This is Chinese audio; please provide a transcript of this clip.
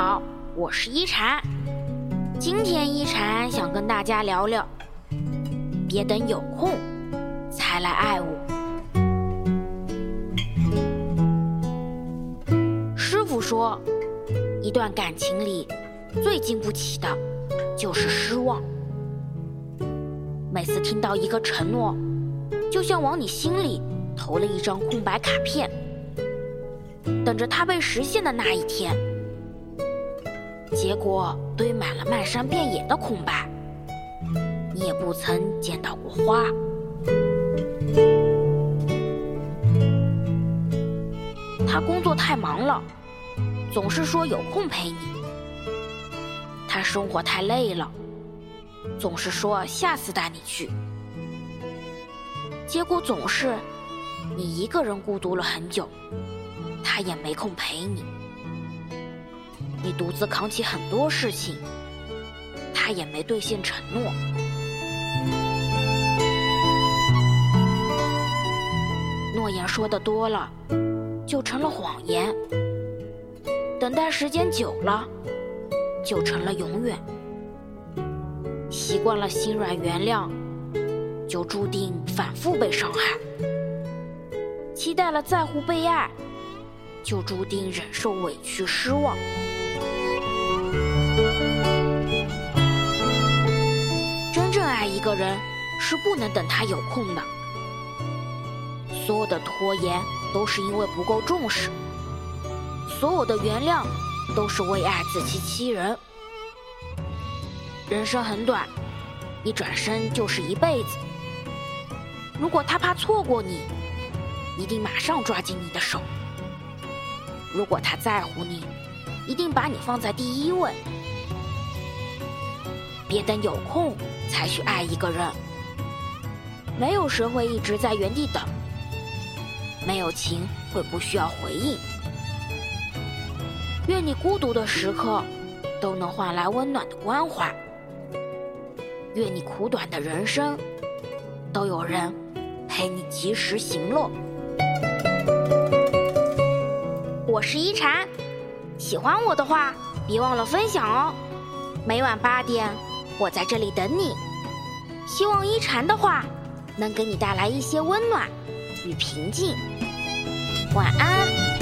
好，我是一禅。今天一禅想跟大家聊聊，别等有空才来爱我。师傅说，一段感情里最经不起的就是失望。每次听到一个承诺，就像往你心里投了一张空白卡片，等着它被实现的那一天。结果堆满了漫山遍野的空白，你也不曾见到过花。他工作太忙了，总是说有空陪你；他生活太累了，总是说下次带你去。结果总是你一个人孤独了很久，他也没空陪你。你独自扛起很多事情，他也没兑现承诺。诺言说的多了，就成了谎言；等待时间久了，就成了永远。习惯了心软原谅，就注定反复被伤害；期待了在乎被爱，就注定忍受委屈失望。真正爱一个人，是不能等他有空的。所有的拖延都是因为不够重视，所有的原谅都是为爱自欺欺人。人生很短，一转身就是一辈子。如果他怕错过你，一定马上抓紧你的手；如果他在乎你，一定把你放在第一位。别等有空才去爱一个人，没有谁会一直在原地等，没有情会不需要回应。愿你孤独的时刻都能换来温暖的关怀，愿你苦短的人生都有人陪你及时行乐。我是一禅，喜欢我的话别忘了分享哦。每晚八点。我在这里等你，希望一禅的话能给你带来一些温暖与平静。晚安。